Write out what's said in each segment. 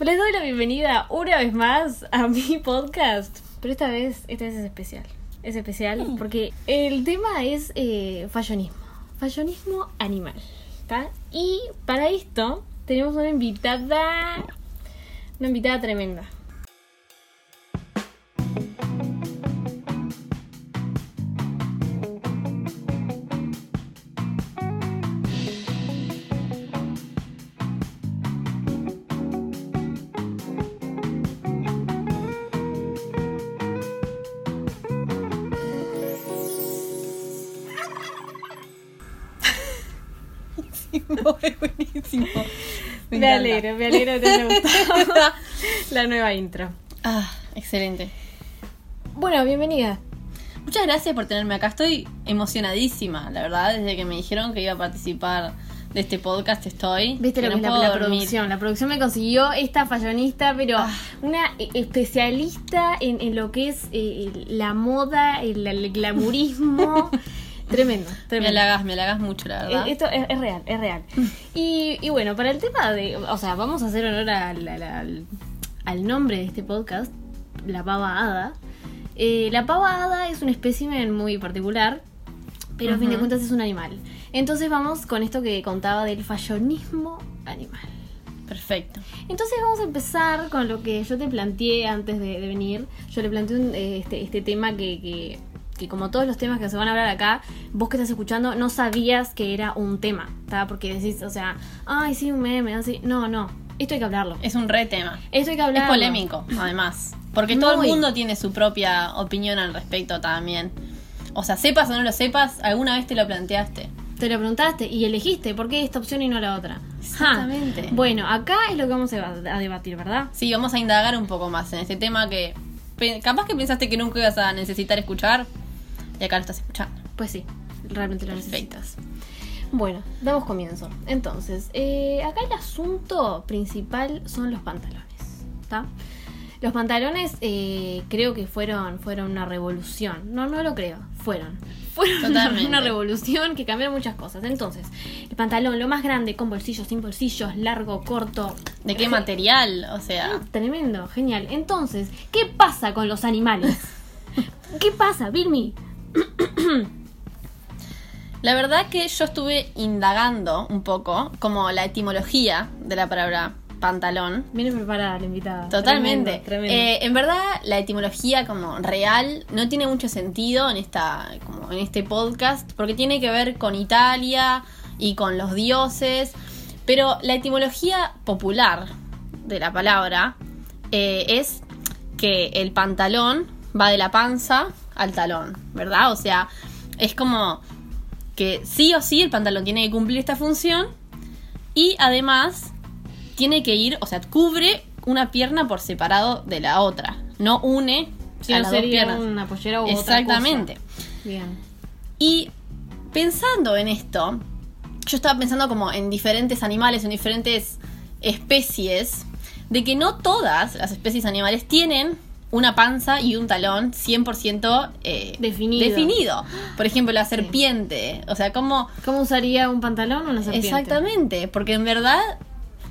Les doy la bienvenida una vez más a mi podcast. Pero esta vez, esta vez es especial. Es especial porque el tema es eh, fallonismo. Fallonismo animal. ¿Está? Y para esto tenemos una invitada. Una invitada tremenda. Me, alegro, me alegro que te haya gustado la nueva intro. Ah, excelente. Bueno, bienvenida. Muchas gracias por tenerme acá. Estoy emocionadísima, la verdad, desde que me dijeron que iba a participar de este podcast estoy. Viste lo que no es la, producción. La producción me consiguió esta fallonista, pero Ah. una e- especialista en, en lo que es eh, la moda, el, el glamurismo. tremendo, Me tremendo. halagas, me halagas mucho, la verdad. Eh, Esto es, es real, es real. Y, y bueno, para el tema de. O sea, vamos a hacer honor al, al- nombre de este podcast, la pava hada. Eh, la pava hada es un espécimen muy particular, pero a fin de cuentas es un animal. Entonces vamos con esto que contaba del fallonismo animal. Perfecto. Entonces vamos a empezar con lo que yo te planteé antes de, de venir. Yo le planteé un- eh, este, este tema que, que, que como todos los temas que se van a hablar acá, vos que estás escuchando no sabías que era un tema, ¿está? Porque decís, o sea, ay, sí, un meme, así. No, no, esto hay que hablarlo. Es un re tema. Esto hay que Es hablarlo. polémico, además. Porque todo el mundo tiene su propia opinión al respecto también. O sea, sepas o no lo sepas, alguna vez te lo planteaste. Te lo preguntaste y elegiste, ¿por qué esta opción y no la otra? Exactamente. Ja. Bueno, acá es lo que vamos a debatir, ¿verdad? Sí, vamos a indagar un poco más en este tema que capaz que pensaste que nunca ibas a necesitar escuchar y acá lo estás escuchando. Pues sí, realmente lo necesitas. Bueno, damos comienzo. Entonces, eh, acá el asunto principal son los pantalones. ¿Está? Los pantalones eh, creo que fueron, fueron una revolución. No, no lo creo. Fueron. Fueron una, Totalmente. una revolución que cambiaron muchas cosas. Entonces, el pantalón, lo más grande, con bolsillos, sin bolsillos, largo, corto. ¿De qué material? O sea, Tremendo, genial. Entonces, ¿qué pasa con los animales? ¿Qué pasa, Vilmi? la verdad que yo estuve indagando un poco como la etimología de la palabra pantalón. Viene preparada la invitada. Totalmente. Tremendo, tremendo. Eh, en verdad, la etimología como real no tiene mucho sentido en esta, como en este podcast, porque tiene que ver con Italia y con los dioses. Pero la etimología popular de la palabra eh, es que el pantalón va de la panza al talón, ¿verdad? O sea, es como que sí o sí el pantalón tiene que cumplir esta función y además tiene que ir, o sea, cubre una pierna por separado de la otra, no une a no las dos piernas. una pollera u otra Exactamente. cosa. Bien. Y pensando en esto, yo estaba pensando como en diferentes animales, en diferentes especies, de que no todas las especies animales tienen una panza y un talón 100% eh, Definido. definido. Por ejemplo, la serpiente. O sea, como... ¿Cómo usaría un pantalón o una serpiente? Exactamente, porque en verdad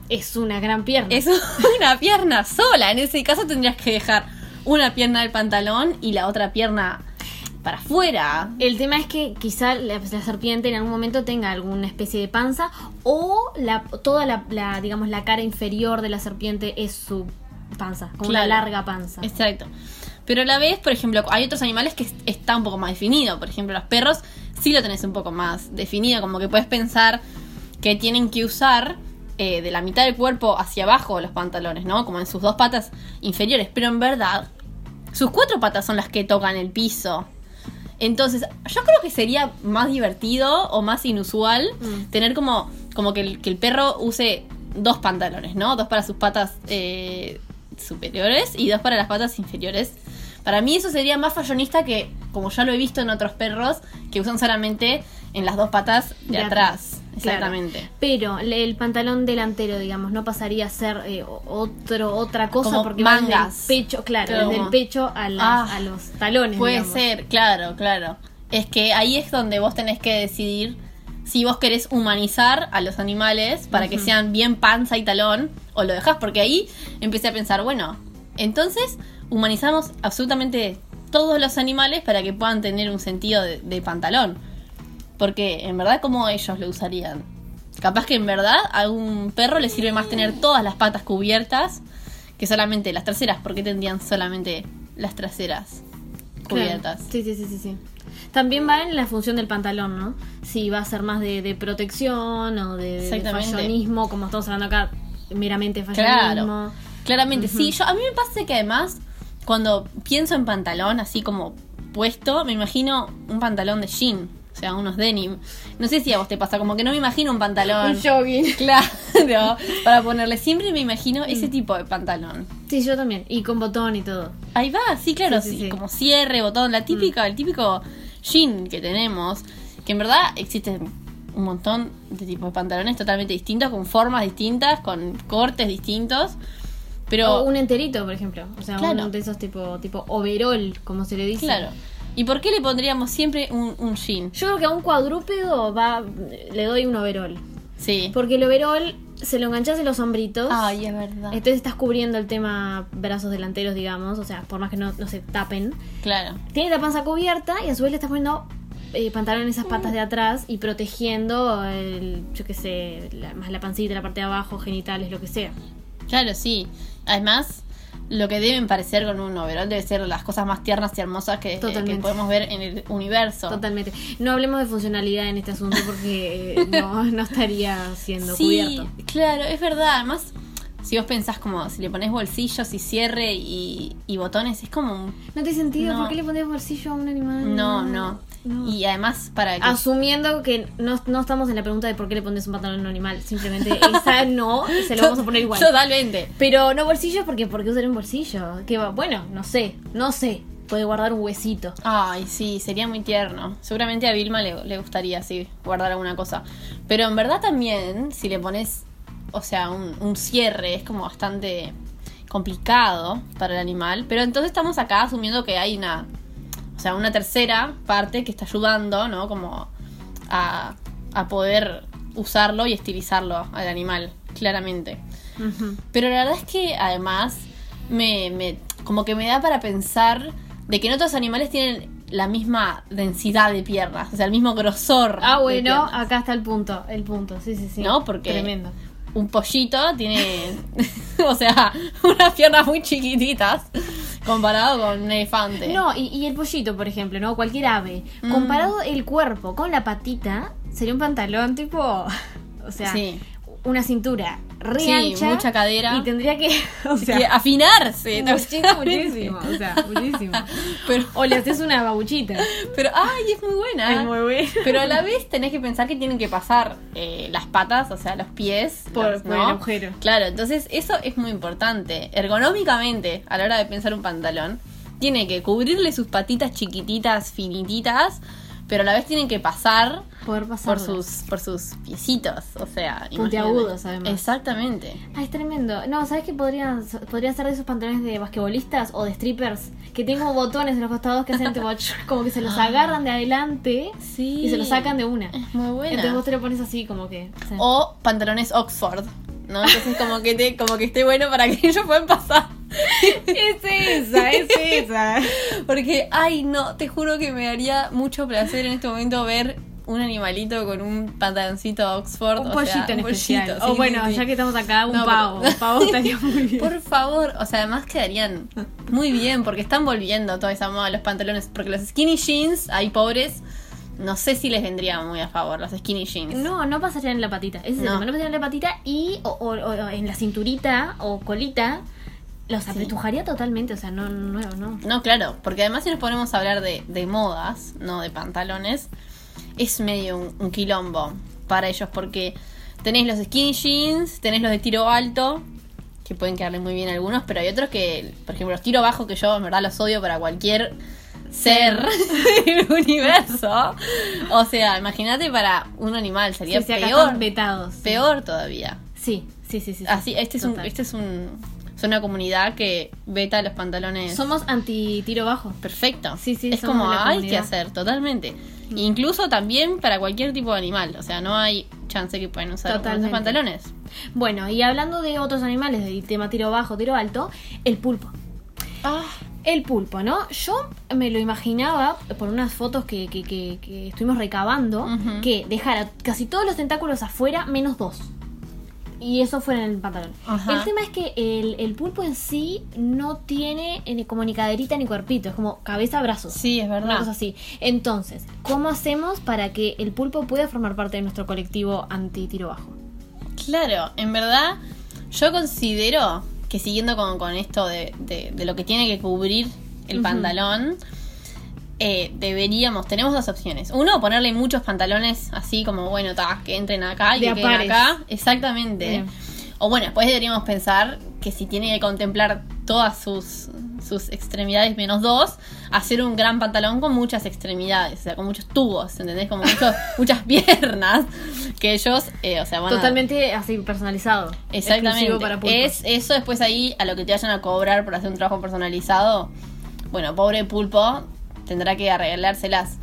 Es una gran pierna. es una pierna sola. En ese caso tendrías que dejar una pierna del pantalón y la otra pierna para afuera. El tema es que quizá la, la serpiente en algún momento tenga alguna especie de panza o la, toda la, la, digamos, la cara inferior de la serpiente es su panza, con una larga panza. Exacto. Pero a la vez, por ejemplo, hay otros animales que es- está un poco más definido. Por ejemplo, los perros sí lo tenés un poco más definido. Como que puedes pensar que tienen que usar eh, de la mitad del cuerpo hacia abajo los pantalones, ¿no? Como en sus dos patas inferiores. Pero en verdad, sus cuatro patas son las que tocan el piso. Entonces, yo creo que sería más divertido o más inusual Mm. tener como, como que, el, que el perro use dos pantalones, ¿no? Dos para sus patas eh, superiores y dos para las patas inferiores. Para mí eso sería más fallonista que, como ya lo he visto en otros perros, que usan solamente en las dos patas de, De atrás. Exactamente. Pero el pantalón delantero, digamos, no pasaría a ser eh, otro, otra cosa Como porque mangas. desde el pecho, claro, Claro. desde el pecho a, las- Ah, a los talones. Puede digamos. ser, claro, claro. Es que ahí es donde vos tenés que decidir si vos querés humanizar a los animales para que sean bien panza y talón, o lo dejás, porque ahí empecé a pensar, bueno, entonces humanizamos absolutamente todos los animales para que puedan tener un sentido de, de pantalón. Porque en verdad, ¿cómo ellos lo usarían? Capaz que en verdad a un perro le sirve más tener todas las patas cubiertas que solamente las traseras. ¿Por qué tendrían solamente las traseras cubiertas? Claro. Sí, sí, sí, sí, sí. También va en la función del pantalón, ¿no? Si va a ser más de, de protección o de, de fallonismo, como estamos hablando acá, meramente fallonismo. Claro, claramente. Sí, yo a mí me pasa que además, cuando pienso en pantalón, así como puesto, me imagino un pantalón de jean, o sea, unos denim. No sé si a vos te pasa, como que no me imagino un pantalón. Un jogging. Claro, para ponerle. Siempre me imagino Mm. ese tipo de pantalón. Sí, yo también. Y con botón y todo. Ahí va, sí, claro, Sí, sí, sí, sí. como cierre, botón, la típica, el típico jean que tenemos, que en verdad existen un montón de tipos de pantalones totalmente distintos, con formas distintas, con cortes distintos, pero O un enterito, por ejemplo. O sea, Claro. uno de esos tipo, tipo overall, como se le dice. claro. ¿Y por qué le pondríamos siempre un, un jean? Yo creo que a un cuadrúpedo va, le doy un overall. Sí. Porque el overall se lo enganchas en los hombritos. Ay, es verdad. Entonces estás cubriendo el tema brazos delanteros, digamos. O sea, por más que no, no se tapen. Claro. Tiene la panza cubierta y a su vez le estás poniendo eh, pantalón en esas patas de atrás y protegiendo el, yo qué sé, la- más la pancita, la parte de abajo, genitales, lo que sea. Claro, sí. Además, lo que deben parecer con un overall debe ser las cosas más tiernas y hermosas que, eh, que podemos ver en el universo. Totalmente. No hablemos de funcionalidad en este asunto porque eh, no, no estaría siendo Sí, cubierto. claro, es verdad. Además, si vos pensás como si le pones bolsillos y cierre y, y botones, es como un... No tiene sentido. No. ¿Por qué le pondrías bolsillo a un animal? No, no. No. Y además, para que... Asumiendo que no, no estamos en la pregunta de por qué le pones un pantalón a un animal. Simplemente esa no, se lo vamos a poner igual. Totalmente. Pero no bolsillos porque ¿por qué usar un bolsillo? Que va, bueno, no sé, no sé. Puede guardar un huesito. Ay, sí, sería muy tierno. Seguramente a Vilma le, le gustaría, sí, guardar alguna cosa. Pero en verdad también, si le pones, o sea, un, un cierre, es como bastante complicado para el animal. Pero entonces estamos acá asumiendo que hay una, o sea, una tercera parte que está ayudando, ¿no? Como a, a poder usarlo y estilizarlo al animal, claramente. Pero la verdad es que además me, me- como que me da para pensar de que no todos los animales tienen la misma densidad de piernas, o sea, el mismo grosor. Ah, bueno, acá está el punto, el punto, sí, sí, sí. ¿No? Porque- Tremendo. Un pollito tiene, o sea, unas piernas muy chiquititas comparado con un elefante. No, y, y el pollito, por ejemplo, ¿no? Cualquier ave. Mm. Comparado el cuerpo con la patita, sería un pantalón tipo. O sea, Sí. Una cintura re Sí, ancha. mucha cadera. Y tendría que. O sea, que afinarse. muchísimo, muchísimo. O sea, muchísimo. Pero, O le haces una babuchita. pero, ay, es muy buena. Es muy bueno. Pero a la vez tenés que pensar que tienen que pasar eh, las patas, o sea, los pies. Por- los- por el agujero. Claro, entonces eso es muy importante. Ergonómicamente, a la hora de pensar un pantalón, tiene que cubrirle sus patitas chiquititas, finititas, pero a la vez tienen que pasar Poder pasar. por sus, por sus piecitos. O sea, Puntiagudos, además. Exactamente. Ah, es tremendo. No, ¿sabes qué podrían, podrían ser de esos pantalones de basquetbolistas o de strippers? Que tengo botones en los costados que hacen tipo, como que se los agarran de adelante Sí. y se los sacan de una. Es muy buena. Entonces vos te lo pones así como que... o sea, O pantalones Oxford. ¿no? Entonces como que te, como que esté bueno para que ellos puedan pasar. Es esa, es esa. Porque, ay, no, te juro que me daría mucho placer en este momento ver un animalito con un pantaloncito Oxford. Un o pollito sea, en un especial. pollito, o sí, bueno, sí, sí. ya que estamos acá, un No, pero- pavo. Un pavo estaría muy bien. Por favor, o sea, además quedarían muy bien porque están volviendo toda esa moda los pantalones. Porque los skinny jeans, hay pobres, no sé si les vendría muy a favor los skinny jeans. No, no pasarían en la patita. Ese es el No. tema, no pasarían en la patita y o, o- o en la cinturita o colita. Los apretujaría totalmente, o sea, no, no, no. No, claro, porque además si nos ponemos a hablar de, de modas, no de pantalones, es medio un, un quilombo para ellos porque tenés los skinny jeans, tenés los de tiro alto, que pueden quedarle muy bien a algunos, pero hay otros que, por ejemplo, los tiro bajo, que yo en verdad los odio para cualquier ser del universo. O sea, imagínate para un animal, sería Sí, peor. vetados. sí. Peor todavía. Sí, sí, sí, sí. sí. Así, este es un, este es un, es una comunidad que veta los pantalones. Somos anti tiro bajo. Perfecto. Sí, sí, Es como de la hay que hacer, totalmente. Incluso también para cualquier tipo de animal. O sea, no hay chance que puedan usar esos pantalones. Bueno, y hablando de otros animales, del tema tiro bajo, tiro alto, el pulpo. Ah, El pulpo, ¿no? Yo me lo imaginaba por unas fotos que, que- que- que estuvimos recabando, que dejara casi todos los tentáculos afuera, menos dos. Y eso fuera en el pantalón. Ajá. El tema es que el, el pulpo en sí no tiene eh, como ni caderita ni cuerpito, es como cabeza, brazos. sí, es Una verdad. cosa así. Entonces, ¿cómo hacemos para que el pulpo pueda formar parte de nuestro colectivo anti-tiro bajo? Claro, en verdad, yo considero que siguiendo con, con esto de, de- de lo que tiene que cubrir el pantalón, eh, deberíamos, tenemos dos opciones. Uno, ponerle muchos pantalones así como, bueno, ta, que entren acá y De que queden acá. Exactamente. Bien. O bueno, después deberíamos pensar que si tiene que contemplar todas sus, sus extremidades menos dos, hacer un gran pantalón con muchas extremidades, o sea, con muchos tubos, ¿entendés? Como muchos- muchas piernas, que ellos, eh, o sea, van a- Totalmente así personalizado. Exactamente. Para es eso después ahí a lo que te vayan a cobrar por hacer un trabajo personalizado. Bueno, pobre pulpo tendrá que arreglárselas.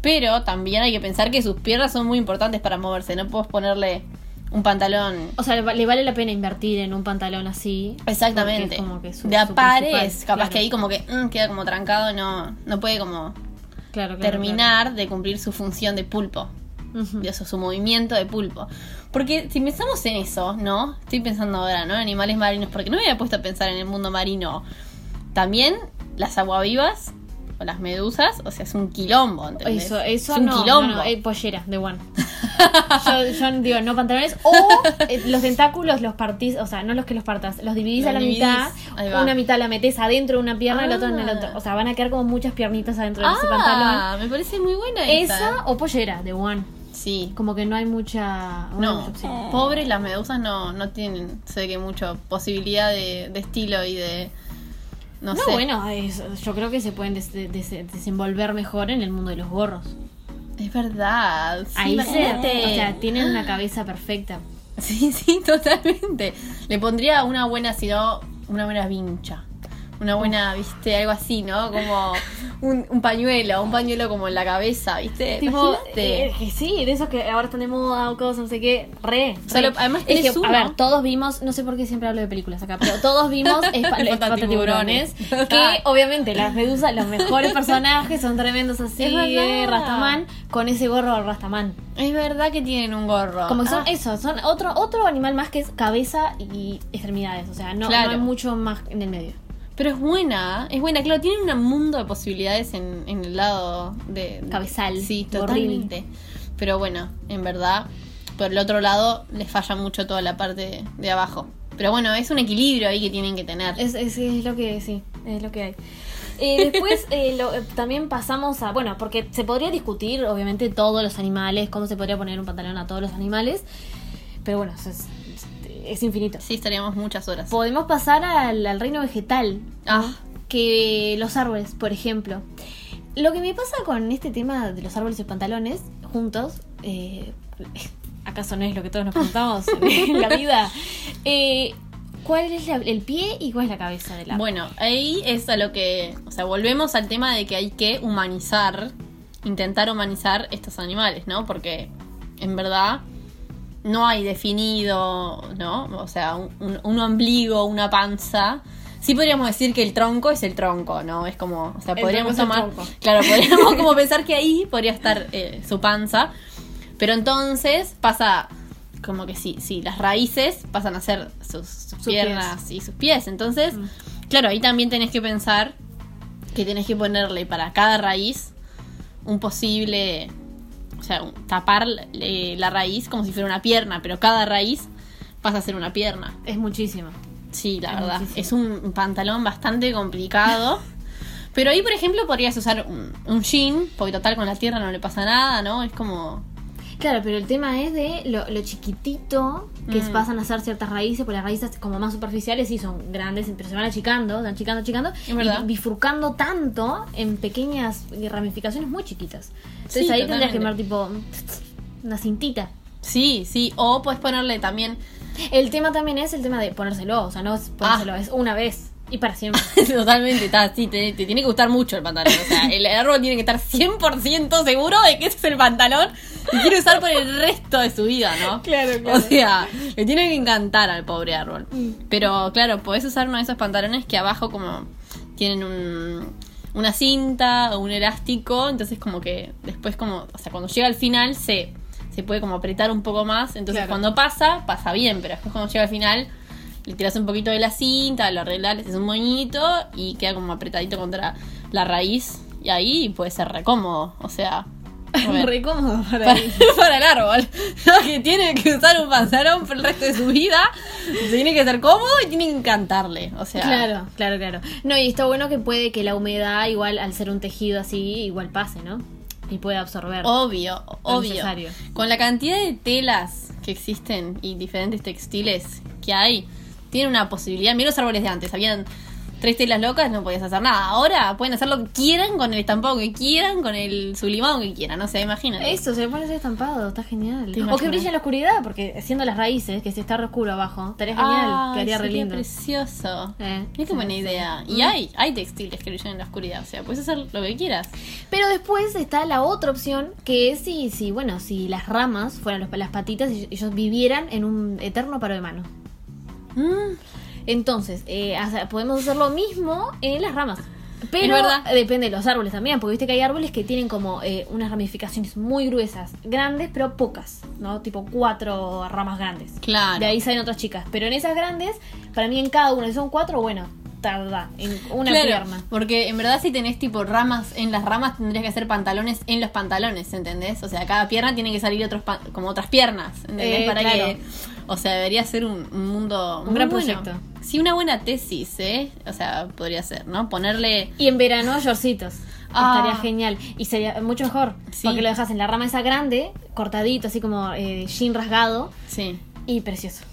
Pero también hay que pensar que sus piernas son muy importantes para moverse. No puedes ponerle un pantalón. O sea, le va- le vale la pena invertir en un pantalón así. Exactamente. porque es como que su- de a su pares, principal, capaz claro. que ahí como que mm, queda como trancado, no, no puede como Claro, claro, terminar de cumplir su función de pulpo. de eso, su movimiento de pulpo. Porque si pensamos en eso, ¿no? Estoy pensando ahora, ¿no? Animales marinos, porque no me había puesto a pensar en el mundo marino. También las aguavivas o las medusas, o sea, es un quilombo, ¿entendés? Eso, eso es un no, quilombo. no, no, eh, pollera, de one. yo, yo digo, no pantalones. O eh, los tentáculos los partís, o sea, no los que los partas, los dividís Los a la dividís, mitad. Una mitad la metes adentro de una pierna y la otra en el Ah. otro. O sea, van a quedar como muchas piernitas adentro de ese pantalón. ah, me parece muy buena esa. Esa o pollera, de one. Sí. Como que no hay mucha, no pobres las medusas no, no tienen, sé que mucho posibilidad de, de estilo y de... No, No, sé. bueno, es- yo creo que se pueden des- des- desenvolver mejor en el mundo de los gorros. Es verdad. sí, Ahí se, o sea, tienen una cabeza perfecta. Sí, sí, totalmente. Le pondría una buena, si no, una buena vincha. Una buena, viste, algo así, ¿no? Como un, un pañuelo, un pañuelo como en la cabeza, ¿viste? Tipo, eh, que sí, de esos que ahora están de moda o cosas, no sé qué, re. O sea, re. lo- además Es que, uno. A ver, todos vimos, no sé por qué siempre hablo de películas acá, pero todos vimos Espantatiburones, que obviamente las medusas, los mejores personajes son tremendos así, Es verdad. de Rastaman, con ese gorro de Rastaman. Es verdad que tienen un gorro. Como que son Ah, eso, son otro, otro animal más que es cabeza y extremidades, o sea, no, Claro. no hay mucho más en el medio. Pero es buena, es buena. Claro, tienen un mundo de posibilidades en, en el lado de... Cabezal, Sí, totalmente. Pero bueno, en verdad, por el otro lado les falla mucho toda la parte de abajo. Pero bueno, es un equilibrio ahí que tienen que tener. Es, es, es lo que sí, es lo que hay. Eh, después eh, lo- eh, también pasamos a, bueno, porque se podría discutir obviamente todos los animales, cómo se podría poner un pantalón a todos los animales, pero bueno, eso es, es infinito. Sí, estaríamos muchas horas. Podemos pasar al, al reino vegetal, ¿no? Ah. que los árboles, por ejemplo. Lo que me pasa con este tema de los árboles y pantalones juntos, eh, ¿acaso no es lo que todos nos preguntamos en la vida? Eh, ¿Cuál es la- el pie y cuál es la cabeza del árbol? Bueno, ahí es a lo que, o sea, volvemos al tema de que hay que humanizar, intentar humanizar estos animales, ¿no? Porque en verdad no hay definido, ¿no? O sea, un, un- un ombligo, una panza. Sí podríamos decir que el tronco es el tronco, ¿no? Es como, o sea, El podríamos tomar, claro, podríamos como pensar que ahí podría estar eh, su panza, pero entonces pasa como que sí, sí, las raíces pasan a ser sus, sus Sus piernas y sus pies. Entonces, Mm. claro, ahí también tenés que pensar que tenés que ponerle para cada raíz un posible, o sea, tapar eh, la raíz como si fuera una pierna, pero cada raíz pasa a ser una pierna. Es muchísimo. Sí, la Es verdad. muchísimo. Es un pantalón bastante complicado. Pero ahí, por ejemplo, podrías usar un, un jean, porque total con la tierra no le pasa nada, ¿no? Es como... Claro, pero el tema es de lo, lo chiquitito que Mm. pasan a ser ciertas raíces, porque las raíces como más superficiales sí son grandes, pero se van achicando, van achicando, achicando, y bifurcando tanto en pequeñas ramificaciones muy chiquitas. Entonces Sí, ahí tendrías que totalmente. tipo una cintita. Sí, sí. O puedes ponerle también... El tema también es el tema de ponérselo, o sea, no es ponérselo, Ah. es una vez. Y para siempre. Totalmente, está, sí, te, te tiene que gustar mucho el pantalón. O sea, el árbol tiene que estar 100% seguro de que ese es el pantalón y quiere usar por el resto de su vida, ¿no? Claro, O sea, le tiene que encantar al pobre árbol. Mm. Pero claro, podés usar uno de esos pantalones que abajo como tienen un, una cinta o un elástico, entonces como que después como, o sea, cuando llega al final se, se puede como apretar un poco más, entonces Claro. cuando pasa, pasa bien, pero después cuando llega al final le tiras un poquito de la cinta, lo arreglas, haces un moñito y queda como apretadito contra la raíz y ahí puede ser re cómodo, o sea... Re cómodo para para, mí. para el árbol. Que tiene que usar un pantalón por el resto de su vida. Tiene que ser cómodo y tiene que encantarle. O sea, Claro, claro, claro. No, y está bueno que puede que la humedad, igual al ser un tejido así, igual pase, ¿no? Y puede absorber. obvio, obvio. necesario. Con la cantidad de telas que existen y diferentes textiles que hay, tiene una posibilidad. Mira los árboles de antes, habían tres telas locas, no podías hacer nada. Ahora pueden hacer lo que quieran con el estampado que quieran, con el sublimado que quieran. No sé, imagínate. Eso, se le pone ese estampado, está genial. ¿Te O que brilla en la oscuridad, porque siendo las raíces, que si está re oscuro abajo, estaría genial, Ah, quedaría re lindo. precioso. Eh, qué sí, buena sí. idea. Y Mm. hay, hay textiles que brillan en la oscuridad. O sea, puedes hacer lo que quieras. Pero después está la otra opción, que es si, si bueno, si las ramas fueran los- las patitas y ellos vivieran en un eterno paro de mano. Mm, Entonces, eh, podemos hacer lo mismo en las ramas. Pero depende de los árboles también, porque viste que hay árboles que tienen como eh, unas ramificaciones muy gruesas, grandes, pero pocas, ¿no? Tipo cuatro ramas grandes. Claro. De ahí salen otras chicas. Pero en esas grandes, para mí en cada una, si son cuatro, bueno, tarda, en una claro, pierna. Porque en verdad si tenés tipo ramas en las ramas tendrías que hacer pantalones en los pantalones, ¿entendés? O sea, cada pierna tiene que salir otros como otras piernas, ¿entendés? Eh, Para claro. que o sea, debería ser un, un mundo Un gran bueno. proyecto. Sí, una buena tesis, ¿eh? O sea, podría ser, ¿no? Ponerle Y en verano, shortcitos. Ah. Estaría genial. Y sería mucho mejor. Sí. Porque lo dejas en la rama esa grande, cortadito, así como eh, jean rasgado. sí. Y precioso.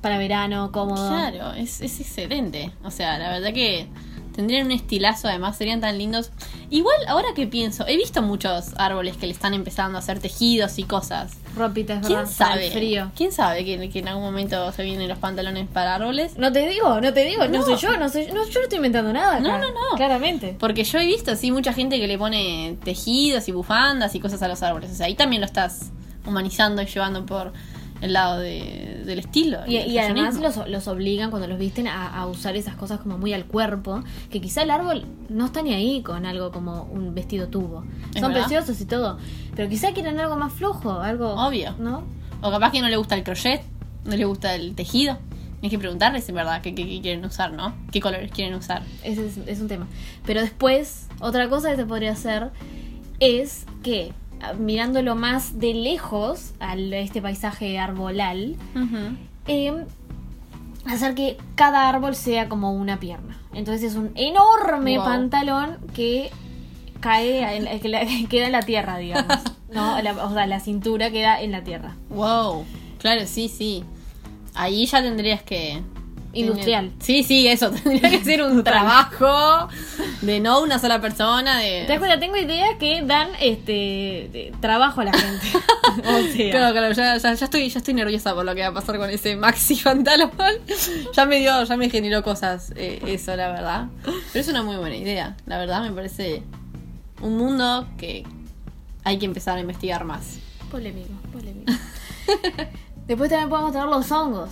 Para verano, cómodo. Claro, es, es excelente. O sea, la verdad que tendrían un estilazo, además serían tan lindos. Igual, ahora que pienso, he visto muchos árboles que le están empezando a hacer tejidos y cosas. Ropita, es ¿Quién sabe? frío. ¿Quién sabe que, que en algún momento se vienen los pantalones para árboles? No te digo, no te digo, no, No. soy yo, no soy no, yo no estoy inventando nada. acá. No, no, no. Claramente. Porque yo he visto así mucha gente que le pone tejidos y bufandas y cosas a los árboles. O sea, ahí también lo estás humanizando y llevando por el lado de- del estilo. Y, además los, los obligan cuando los visten a, a usar esas cosas como muy al cuerpo, que quizá el árbol no está ni ahí con algo como un vestido tubo. Son verdad. preciosos y todo, pero quizá quieren algo más flojo, algo... Obvio. ¿No? O capaz que no le gusta el crochet, no le gusta el tejido. Tienes que preguntarles en verdad qué, qué- qué quieren usar, ¿no? ¿Qué colores quieren usar? Ese es, es un tema. Pero después, otra cosa que se podría hacer es que mirándolo más de lejos al este paisaje arbolal, eh, hacer que cada árbol sea como una pierna. Entonces es un enorme Wow. pantalón que cae, en- que la- que queda en la tierra, digamos. ¿no? La- o sea, la cintura queda en la tierra. Wow, claro, sí, sí. Ahí ya tendrías que... Industrial. Sí, sí, eso. Tendría que ser un trabajo de no una sola persona. ¿Te das De... cuenta? Tengo ideas que dan este de- trabajo a la gente. o sea, Claro, claro, ya, ya, ya estoy, ya estoy nerviosa por lo que va a pasar con ese maxi pantalón. ya me dio, ya me generó cosas eh, eso, la verdad. Pero es una muy buena idea. La verdad me parece un mundo que hay que empezar a investigar más. Polémico, polémico. Después también podemos tener los hongos.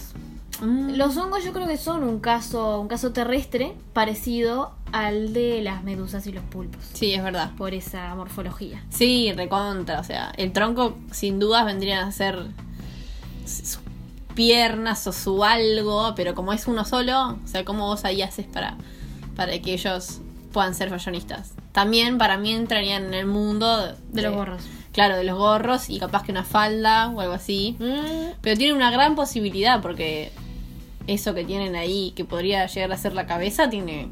Mm. Los hongos yo creo que son un caso, un caso terrestre parecido al de las medusas y los pulpos. Sí, es verdad. Por esa morfología. Sí, recontra. O sea, el tronco sin dudas vendrían a ser sus piernas o su algo, pero como es uno solo, o sea, ¿cómo vos ahí haces para, para que ellos puedan ser fallonistas? También para mí entrarían en el mundo De los gorros. Claro, de los gorros y capaz que una falda o algo así. Mm, Pero tienen una gran posibilidad porque eso que tienen ahí, que podría llegar a ser la cabeza, tiene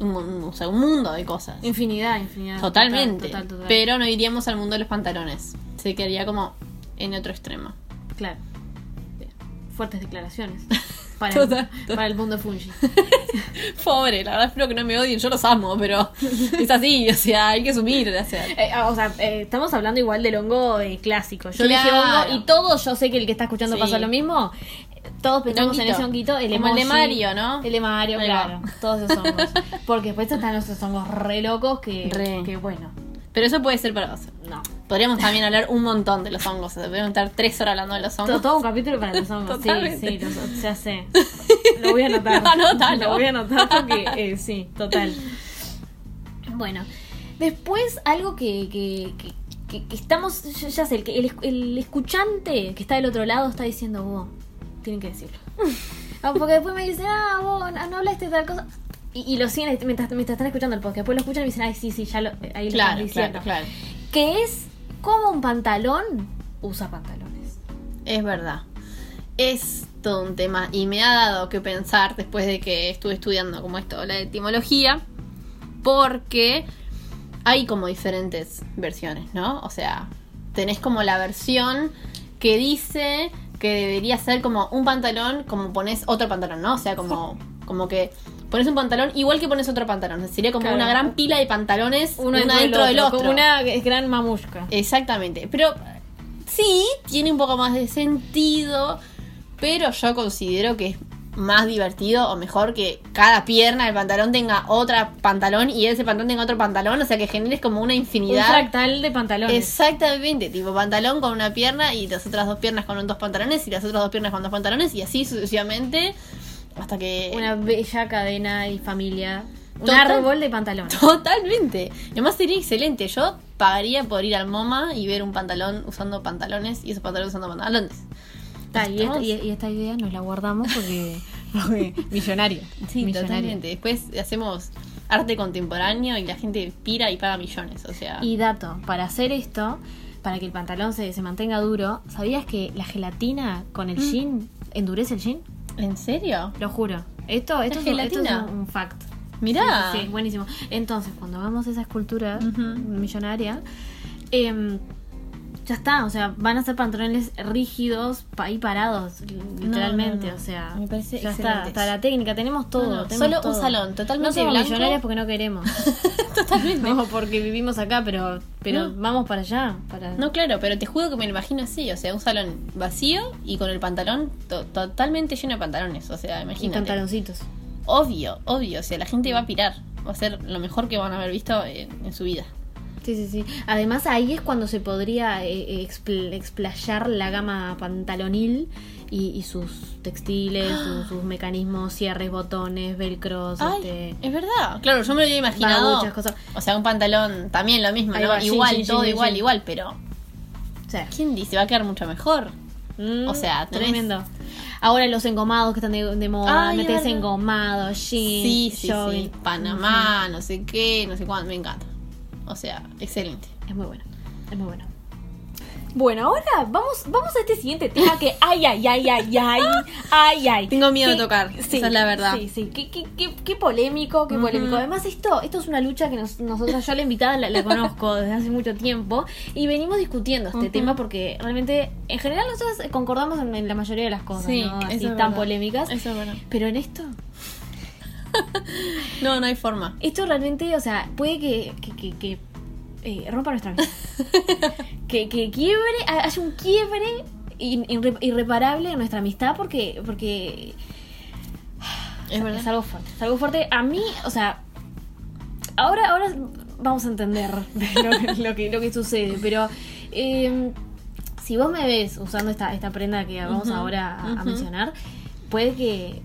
un, mon- o sea, un mundo de cosas. infinidad, infinidad. Totalmente. Total, total, total. Pero no iríamos al mundo de los pantalones. Se quedaría como en otro extremo. Claro. Fuertes declaraciones. Para, Total, el, total. para el mundo fungi. Pobre, la verdad espero que no me odien, yo los amo, pero es así, o sea, hay que asumir, o sea. Eh, o sea, eh, estamos hablando igual del hongo eh, clásico. Yo dije Claro. hongo y todo, yo sé que el que está escuchando Sí. pasa lo mismo. Todos pensamos en ese honguito, el Como el de Mario, ¿no? El de Mario, claro. Todos esos hongos. Porque después están esos hongos re locos que, Re. que bueno, Pero eso puede ser para vos. no. Podríamos también hablar un montón de los hongos. Podríamos estar tres horas hablando de los hongos. Todo, todo un capítulo para los hongos. Sí, Totalmente. sí, los- ya sé. Lo voy a anotar. Anótalo. Lo voy a anotar porque eh, sí, total. Bueno, después algo que, que, que, que- que estamos, ya, sé, el, que- el, el escuchante que está del otro lado está diciendo, vos, tienen que decirlo. Ah, Porque después me dicen, ah, vos no no hablaste de tal cosa. Y, y lo siguen mientras, mientras están escuchando el podcast. Después lo escuchan y me dicen, ay, sí, sí, ya lo, ahí lo estás diciendo. claro, claro. Que es como un pantalón usa pantalones. Es verdad. Es todo un tema. Y me ha dado que pensar después de que estuve estudiando como esto, la etimología. Porque hay como diferentes versiones, ¿no? O sea, tenés como la versión que dice que debería ser como un pantalón, como pones otro pantalón, ¿no? O sea, como, como que pones un pantalón igual que pones otro pantalón. Sería como Claro. una gran pila de pantalones Uno una dentro del otro. Como una gran mamushka. Exactamente. Pero sí, tiene un poco más de sentido. Pero yo considero que es más divertido o mejor que cada pierna del pantalón tenga otra pantalón y ese pantalón tenga otro pantalón. O sea que generes como una Un infinidad. fractal de pantalones. Exactamente, tipo pantalón con una pierna y las otras dos piernas con dos pantalones y las otras dos piernas con dos pantalones y así sucesivamente hasta que... Una bella cadena y familia. Un árbol de pantalones. Totalmente. Además sería excelente. Yo pagaría por ir al MoMA y ver un pantalón usando pantalones y esos pantalones usando pantalones. Ta, y, esta, y- y idea nos la guardamos porque, porque millonario. Sí, totalmente. Después hacemos arte contemporáneo y la gente pira y paga millones. O sea, Y dato, para hacer esto, para que el pantalón se, se mantenga duro, ¿sabías que la gelatina con el Mm. jean endurece el jean? ¿En serio? Lo juro. Esto, esto, es, un- esto es gelatina? un, un fact. Mirá. Sí, buenísimo. Entonces, cuando hagamos esa escultura millonaria, em, ya está, o sea, van a ser pantalones rígidos, ahí parados, literalmente, no, no. o sea, Me parece ya está, hasta la técnica, tenemos todo, tenemos solo un todo. salón, totalmente No somos blanco. millonarias porque no queremos, Totalmente. no porque vivimos acá, pero, pero No. vamos para allá, para No, claro, pero te juro que me lo imagino así, o sea, un salón vacío y con el pantalón to- totalmente lleno de pantalones, o sea, y imagínate. pantaloncitos. Obvio, obvio, o sea, la gente va a pirar, va a ser lo mejor que van a haber visto en, en su vida. Sí, sí, sí. Además ahí es cuando se podría eh, eh, expl- explayar la gama pantalonil y, y sus textiles, sus, sus mecanismos, cierres, botones, velcros, Ay, este, es verdad, claro, yo me lo había imaginado, muchas cosas. o sea, un pantalón también lo mismo, ¿no? va, igual, jean, todo jean, igual, igual, pero O sea, ¿quién dice? Va a quedar mucho mejor. mm, o sea, tenés- tremendo. Ahora los engomados que están de, de moda, metes engomado, jean, Sí, sí, jogging. sí, Panamá, no sé qué, no sé cuándo, me encanta. O sea, excelente. Es muy bueno, es muy bueno. Bueno, ahora vamos, vamos a este siguiente tema que ay, ay, ay, ay, ay, ay, ay. Tengo miedo de tocar, esa es la verdad. Sí, sí, qué, qué, qué, qué polémico, qué polémico. Además, esto, esto es una lucha que nos- nosotras, yo la invitada la, la conozco desde hace mucho tiempo y venimos discutiendo este tema porque realmente, en general, nosotros concordamos en, en la mayoría de las cosas, Sí, ¿no? Así tan verdad. polémicas. Eso es verdad. Pero en esto, No, no hay forma. esto realmente, o sea, puede que, que, que, que, eh, rompa nuestra amistad. que, que quiebre, ha- haya un quiebre irre- irreparable en nuestra amistad porque, porque Es verdad. es algo fuerte. Es algo fuerte. A mí, o sea, ahora, ahora vamos a entender lo, que- lo que, lo que sucede, pero eh, si vos me ves usando esta, esta prenda que vamos ahora a, mencionar, puede que,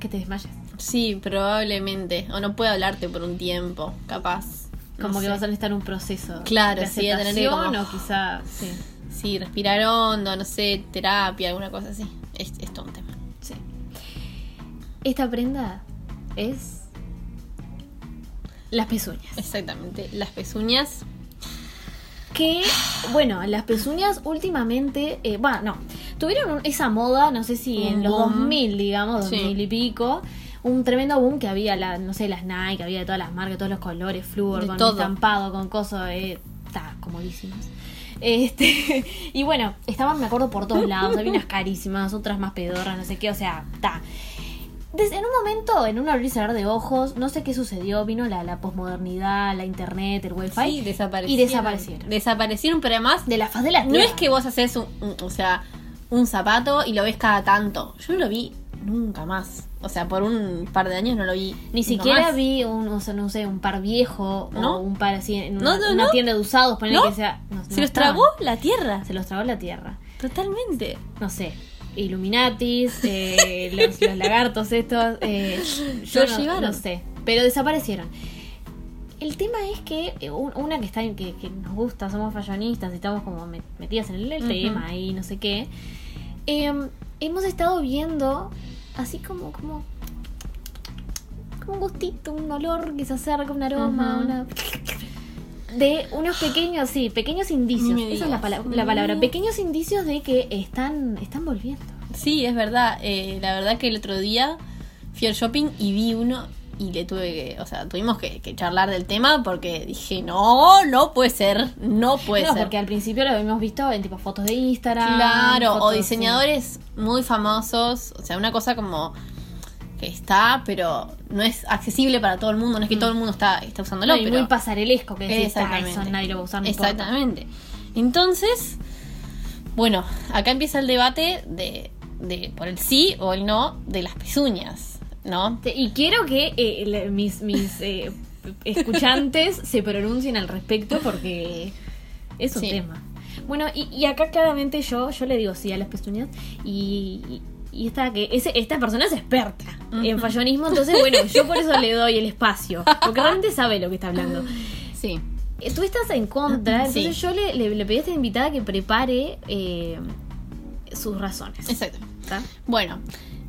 que te desmayes. Sí, probablemente. O no puedo hablarte por un tiempo, capaz. No Como que sé. vas a necesitar un proceso Claro, de sí, tener como- o quizá, sí, Sí, respirar hondo, no sé, terapia, alguna cosa así. Es, es todo un tema. sí. Esta prenda es las pezuñas. Exactamente. Las pezuñas. Que, bueno, las pezuñas últimamente, eh, bueno, no, tuvieron esa moda, no sé si en los boom. 2000, digamos, Sí. 2000 y pico, un tremendo boom que había, la, no sé, las Nike, había de todas las marcas, todos los colores, flúor, con todo. estampado, con cosas, eh, está, comodísimas. Este, y bueno, estaban, me acuerdo, por todos lados, había unas carísimas, otras más pedorras, no sé qué, o sea, está. En un momento, en un abrir y cerrar de ojos, no sé qué sucedió, vino la, la posmodernidad, la internet, el wifi. Sí, desaparecieron. Y desaparecieron. Desaparecieron, pero además De la faz de la No es que vos haces un, un- o sea, un zapato y lo ves cada tanto. Yo lo vi nunca más. O sea, por un par de años no lo vi. Ni siquiera más. vi un, o sea, no sé, un par viejo ¿No? o un par así en una, no, una no. tienda de usados, ponerle ¿No? que sea. Se los tragó la tierra. Se los tragó la tierra. Totalmente. No sé. Illuminatis, eh, los, los lagartos estos, eh, yo no, llevaron. no sé, pero desaparecieron. El tema es que eh, un- una que está que, que nos gusta, somos fallonistas y estamos como met- metidas en el, tema y no sé qué. eh, hemos estado viendo así como como como un gustito, un olor que se acerca, un aroma, una de unos pequeños, sí, pequeños indicios. Esa es la, pala- la palabra. Pequeños indicios de que están, están volviendo. Sí, es verdad. Eh, la verdad que el otro día fui al shopping y vi uno y le tuve que, o sea, tuvimos que, que charlar del tema porque dije, no, no puede ser, no puede no, ser. porque al principio lo habíamos visto en tipo fotos de Instagram. Claro, o diseñadores muy famosos, o sea, una cosa como que está, pero no es accesible para todo el mundo, no es que Mm. todo el mundo está, está usándolo, No, y pero muy pasarelesco que decís, "Ah, Exactamente. eso nadie lo va a usar, no importa". Exactamente. Entonces, bueno, acá empieza el debate de, de por el sí o el no de las pezuñas, ¿no? Y quiero que eh, mis, mis eh, escuchantes se pronuncien al respecto porque es un Sí. tema. Bueno, y, y acá claramente yo, yo le digo sí a las pezuñas y, y, esta, que ese, esta persona es experta en fallonismo, entonces bueno, yo por eso le doy el espacio, porque realmente sabe lo que está hablando. Sí. Eh, Tú estás en contra, Sí. entonces yo le, le, le pedí a esta invitada que prepare eh, sus razones. Exacto. ¿está? Bueno,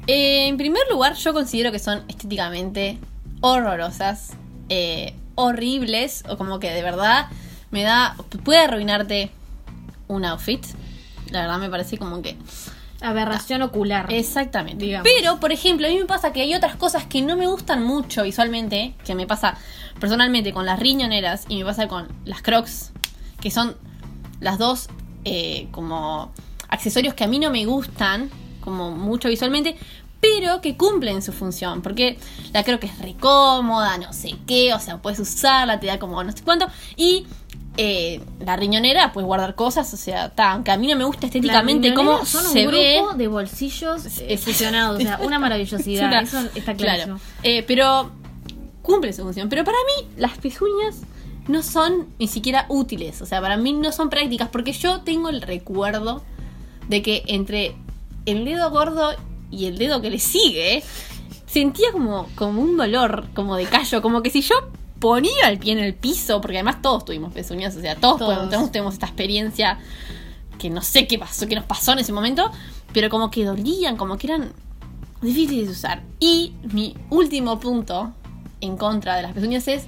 eh, en primer lugar, yo considero que son estéticamente horrorosas, eh, horribles, o como que de verdad me da. puede arruinarte un outfit. La verdad me parece como que. Aberración ocular. Exactamente. Digamos. Pero, por ejemplo, a mí me pasa que hay otras cosas que no me gustan mucho visualmente, que me pasa personalmente con las riñoneras y me pasa con las crocs, que son las dos eh, como accesorios que a mí no me gustan, como mucho visualmente, pero que cumplen su función, porque la croc es re cómoda, no sé qué, o sea, puedes usarla, te da como no sé cuánto, y eh, la riñonera puedes guardar cosas, o sea, ta, aunque a mí no me gusta estéticamente cómo son se un ve. grupo de bolsillos eh, Es- fusionados, o sea, una maravillosidad, Una- eso está claro. clarísimo. Eh, pero cumple su función. Pero para mí, las pezuñas no son ni siquiera útiles. O sea, para mí no son prácticas. Porque yo tengo el recuerdo de que entre el dedo gordo y el dedo que le sigue, sentía como, como un dolor, como de callo. Como que si yo ponía el pie en el piso, porque además todos tuvimos pezuñas, o sea, todos, Todos. podemos- todos tenemos esta experiencia que no sé qué pasó, qué nos pasó en ese momento, pero como que dolían, como que eran difíciles de usar. Y mi último punto en contra de las pezuñas es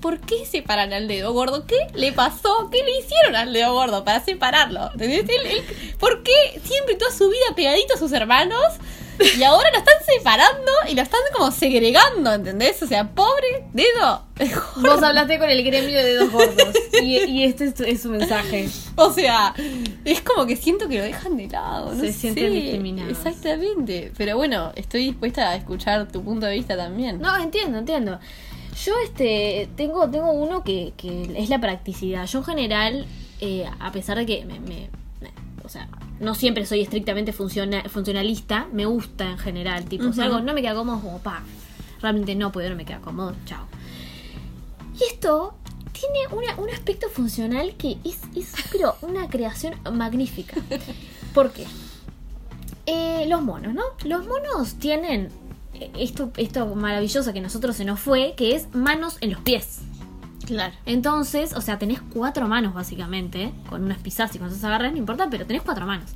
¿por qué separan al dedo gordo? ¿Qué le pasó? ¿Qué le hicieron al dedo gordo para separarlo? ¿Entendés? ¿Por qué siempre toda su vida pegadito a sus hermanos? Y ahora lo están separando y lo están como segregando, ¿entendés? O sea, pobre dedo. Vos hablaste con el gremio de dedos gordos y, y este es, tu- es su mensaje. O sea, es como que siento que lo dejan de lado. no Se sienten discriminados. Exactamente. Pero bueno, estoy dispuesta a escuchar tu punto de vista también. No, entiendo, entiendo. Yo este tengo, tengo uno que, que es la practicidad. Yo en general, eh, a pesar de que me, me- me- o sea, no siempre soy estrictamente funciona- funcionalista, me gusta en general. Tipo, si Ujú. algo no me queda cómodo, como pa, realmente no puedo, no me queda cómodo, chao. Y esto tiene una- un aspecto funcional que es, es, pero una creación magnífica. ¿Por qué? Eh, los monos, ¿no? Los monos tienen esto, esto maravilloso que a nosotros se nos fue, que es manos en los pies. Claro. Entonces, o sea, tenés cuatro manos básicamente, con unas pisadas y con esas agarras, no importa, pero tenés cuatro manos.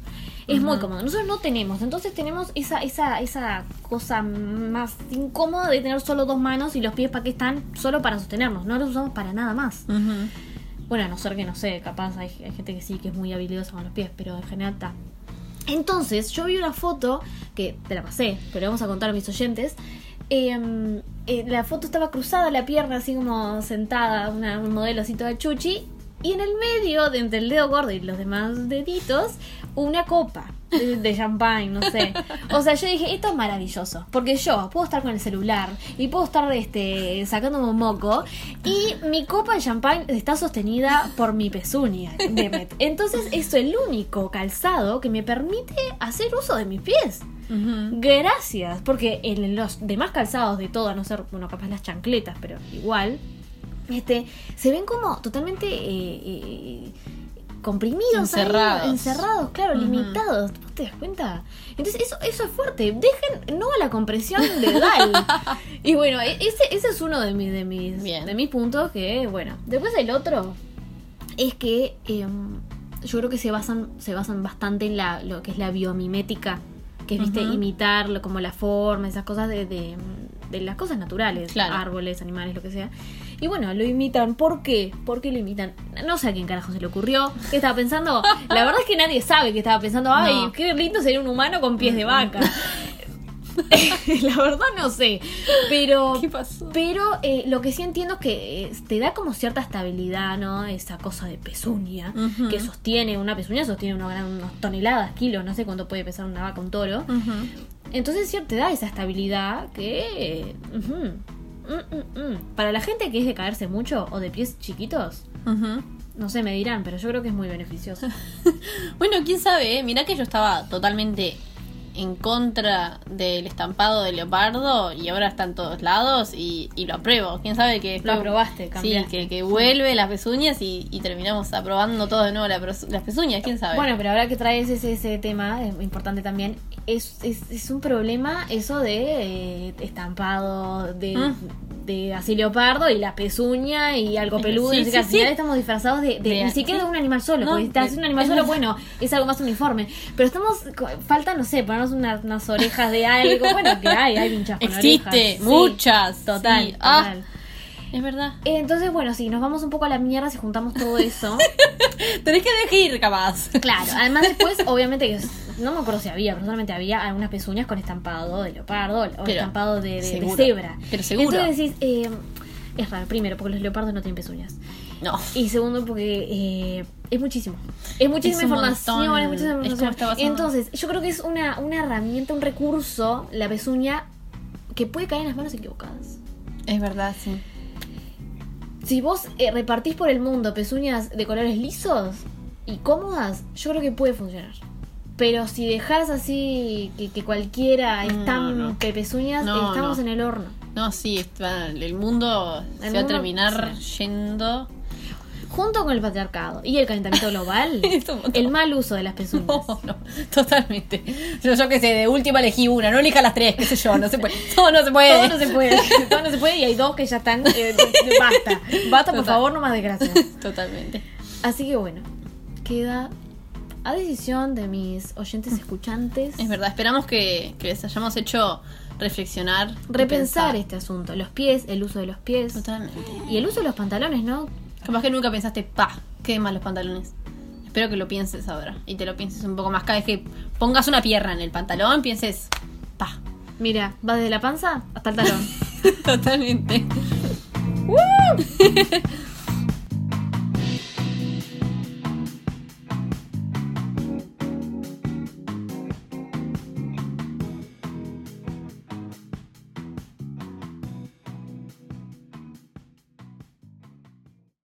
Es muy Ujú. cómodo. Nosotros no tenemos, entonces tenemos esa, esa, esa cosa más incómoda de tener solo dos manos y los pies para qué están solo para sostenernos, no los usamos para nada más. Bueno, a no ser que no sé, capaz hay, hay gente que sí que es muy habilidosa con los pies, pero en general está. Entonces, yo vi una foto que te la pasé, pero vamos a contar a mis oyentes. eh, eh, la foto estaba cruzada la pierna, así como sentada, una, un modelo así toda chuchi. Y en el medio, de entre el dedo gordo y los demás deditos, una copa de, de champagne, no sé. O sea, yo dije, esto es maravilloso. Porque yo puedo estar con el celular y puedo estar este, sacándome un moco. Y mi copa de champagne está sostenida por mi pezuña. Demet. Entonces, es el único calzado que me permite hacer uso de mis pies. Gracias, porque en los demás calzados de todo, a no ser, bueno, capaz las chancletas, pero igual, este, se ven como totalmente eh, eh, comprimidos, ahí, Encerrados. encerrados, claro, Ujú. limitados. ¿Vos te das cuenta? Entonces, eso, eso es fuerte. Dejen no a la compresión legal. y bueno, e- ese, ese es uno de mis, de mis, Bien. de mis puntos que, bueno. Después el otro es que em, yo creo que se basan, se basan bastante en la, lo que es la biomimética, que es, viste, Ujú. imitar lo- como la forma, esas cosas de, de, de las cosas naturales, Claro. árboles, animales, lo que sea. Y bueno, lo imitan. ¿Por qué? ¿Por qué lo imitan? No sé a quién carajo se le ocurrió. ¿Qué estaba pensando? La verdad es que nadie sabe qué estaba pensando. Ay, No. qué lindo sería un humano con pies de vaca. la verdad no sé. Pero ¿Qué pasó? pero eh, lo que sí entiendo es que eh, te da como cierta estabilidad, ¿no? Esa cosa de pezuña, que sostiene, una pezuña sostiene unos, gran- unos toneladas, kilos, no sé cuánto puede pesar una vaca, un toro. Entonces sí te da esa estabilidad que... eh, mm, mm, mm. Para la gente que es de caerse mucho o de pies chiquitos, no sé, me dirán, pero yo creo que es muy beneficioso. Bueno, quién sabe, ¿eh? mirá que yo estaba totalmente en contra del estampado de leopardo y ahora está en todos lados y, y lo apruebo. Quién sabe que Lo aprobaste, Sí, que, que vuelve las pezuñas y, y terminamos aprobando todo de nuevo la las pezuñas, quién sabe. Bueno, pero ahora que traes ese, ese tema, es importante también, es, es, es un problema eso de eh, estampado, de, Mm. De así leopardo y la pezuña y algo peludo. sí, al sí. final estamos disfrazados de, de- De- ni siquiera de un animal solo, No, porque si de- un animal solo, bueno, es algo más uniforme. Pero estamos, falta, no sé, ponernos unas, unas orejas de algo. Bueno, que hay, hay hinchas con Existe, orejas. Muchas. Total. Ah, total. es verdad. Entonces, bueno, sí, nos vamos un poco a la mierda si juntamos todo eso. Tenés que elegir, capaz. Claro, además después, obviamente que es- no me acuerdo si había, pero solamente había algunas pezuñas con estampado de leopardo o estampado de, de- de seguro. cebra. Pero seguro. Entonces decís, eh, es raro, primero, porque los leopardos no tienen pezuñas. No. Y segundo, porque eh, es muchísimo. Es muchísima Es información, montón. es muchísima información. Entonces, yo creo que es una, una herramienta, un recurso, la pezuña, que puede caer en las manos equivocadas. Es verdad, sí. Si vos eh, repartís por el mundo pezuñas de colores lisos y cómodas, yo creo que puede funcionar. Pero si dejas así que, que cualquiera No, estampe no. pezuñas, No, estamos en el horno. No, sí, está- el mundo se va a terminar yendo. Junto con el patriarcado y el calentamiento global, el mal uso de las pezuñas. No, no, totalmente. Yo, yo qué sé, de última elegí una, no elija las tres, qué sé yo, no se puede. Todo no se puede. Todo no se puede, todo no se puede y hay dos que ya están. eh, basta, basta por favor, no más desgracias. Totalmente. Así que bueno, queda a decisión de mis oyentes escuchantes. Es verdad, esperamos que, que les hayamos hecho reflexionar. repensar pensar. este asunto. Los pies, el uso de los pies. Totalmente. Y el uso de los pantalones, ¿no? Capaz que nunca pensaste, pa, qué mal los pantalones. Espero que lo pienses ahora y te lo pienses un poco más. Cada vez que pongas una pierna en el pantalón, pienses, pa. Mira, va desde la panza hasta el talón. Totalmente.